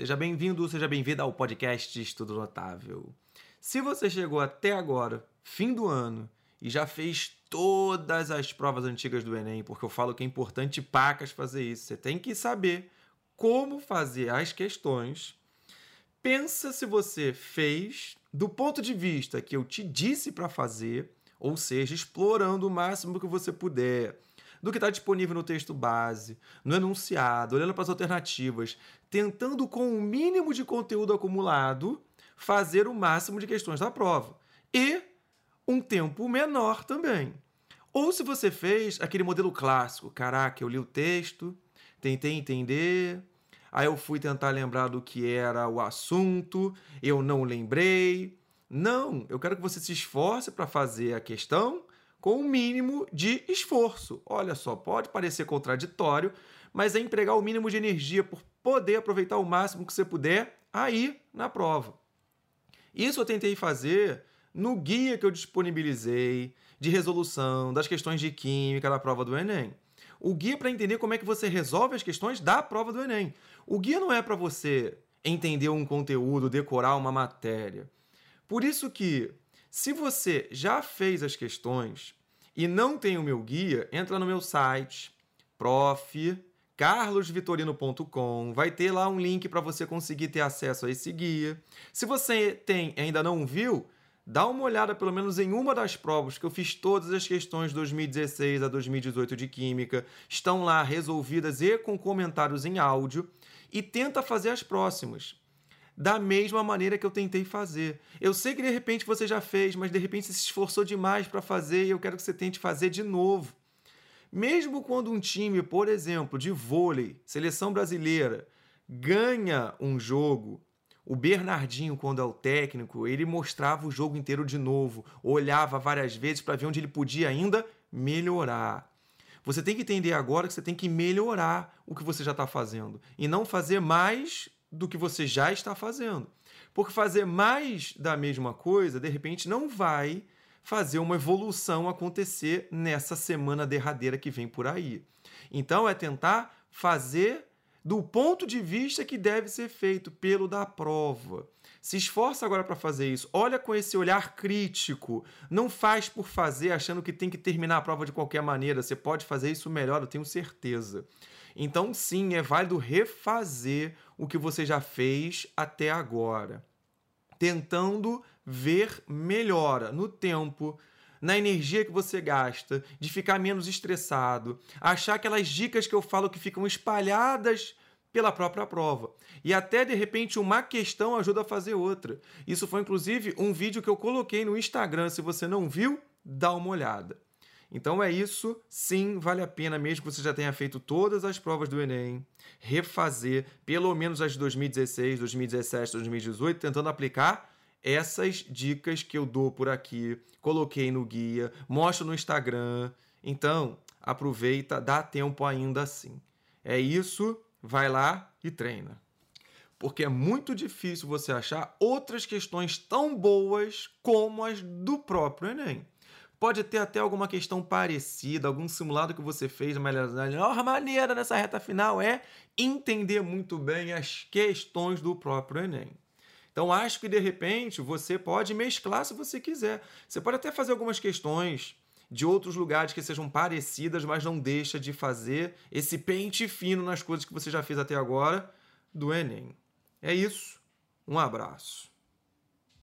Seja bem-vindo, seja bem-vinda ao podcast Estudo Notável. Se você chegou até agora, fim do ano, e já fez todas as provas antigas do Enem, porque eu falo que é importante pacas fazer isso, você tem que saber como fazer as questões. Pensa se você fez do ponto de vista que eu te disse para fazer, ou seja, explorando o máximo que você puder do que está disponível no texto base, no enunciado, olhando para as alternativas, tentando com o mínimo de conteúdo acumulado fazer o máximo de questões da prova. E um tempo menor também. Ou se você fez aquele modelo clássico, caraca, eu li o texto, tentei entender, aí eu fui tentar lembrar do que era o assunto, eu não lembrei. Não, eu quero que você se esforce para fazer a questão com o mínimo de esforço. Olha só, pode parecer contraditório, mas é empregar o mínimo de energia por poder aproveitar o máximo que você puder aí na prova. Isso eu tentei fazer no guia que eu disponibilizei de resolução das questões de química da prova do Enem. O guia para entender como é que você resolve as questões da prova do Enem. O guia não é para você entender um conteúdo, decorar uma matéria. Por isso que se você já fez as questões e não tem o meu guia, entra no meu site, prof. carlosvitorino.com. Vai ter lá um link para você conseguir ter acesso a esse guia. Se você tem ainda não viu, dá uma olhada pelo menos em uma das provas que eu fiz todas as questões de 2016 a 2018 de química, estão lá resolvidas e com comentários em áudio e tenta fazer as próximas da mesma maneira que eu tentei fazer. Eu sei que de repente você já fez, mas de repente você se esforçou demais para fazer e eu quero que você tente fazer de novo. Mesmo quando um time, por exemplo, de vôlei, seleção brasileira, ganha um jogo, o Bernardinho, quando é o técnico, ele mostrava o jogo inteiro de novo, olhava várias vezes para ver onde ele podia ainda melhorar. Você tem que entender agora que você tem que melhorar o que você já está fazendo e não fazer mais do que você já está fazendo. Porque fazer mais da mesma coisa, de repente, não vai fazer uma evolução acontecer nessa semana derradeira que vem por aí. Então é tentar fazer do ponto de vista que deve ser feito pelo da prova. Se esforça agora para fazer isso. Olha com esse olhar crítico. Não faz por fazer achando que tem que terminar a prova de qualquer maneira. Você pode fazer isso melhor, eu tenho certeza. Então, sim, é válido refazer o que você já fez até agora, tentando ver melhora no tempo, na energia que você gasta, de ficar menos estressado, achar aquelas dicas que eu falo que ficam espalhadas pela própria prova. E até de repente uma questão ajuda a fazer outra. Isso foi inclusive um vídeo que eu coloquei no Instagram. Se você não viu, dá uma olhada. Então é isso, sim, vale a pena, mesmo que você já tenha feito todas as provas do Enem, refazer pelo menos as de 2016, 2017, 2018, tentando aplicar essas dicas que eu dou por aqui, coloquei no guia, mostro no Instagram. Então, aproveita, dá tempo ainda assim. É isso, vai lá e treina. Porque é muito difícil você achar outras questões tão boas como as do próprio Enem. Pode ter até alguma questão parecida, algum simulado que você fez, mas a melhor maneira nessa reta final é entender muito bem as questões do próprio Enem. Então acho que de repente você pode mesclar se você quiser. Você pode até fazer algumas questões de outros lugares que sejam parecidas, mas não deixa de fazer esse pente fino nas coisas que você já fez até agora do Enem. É isso. Um abraço.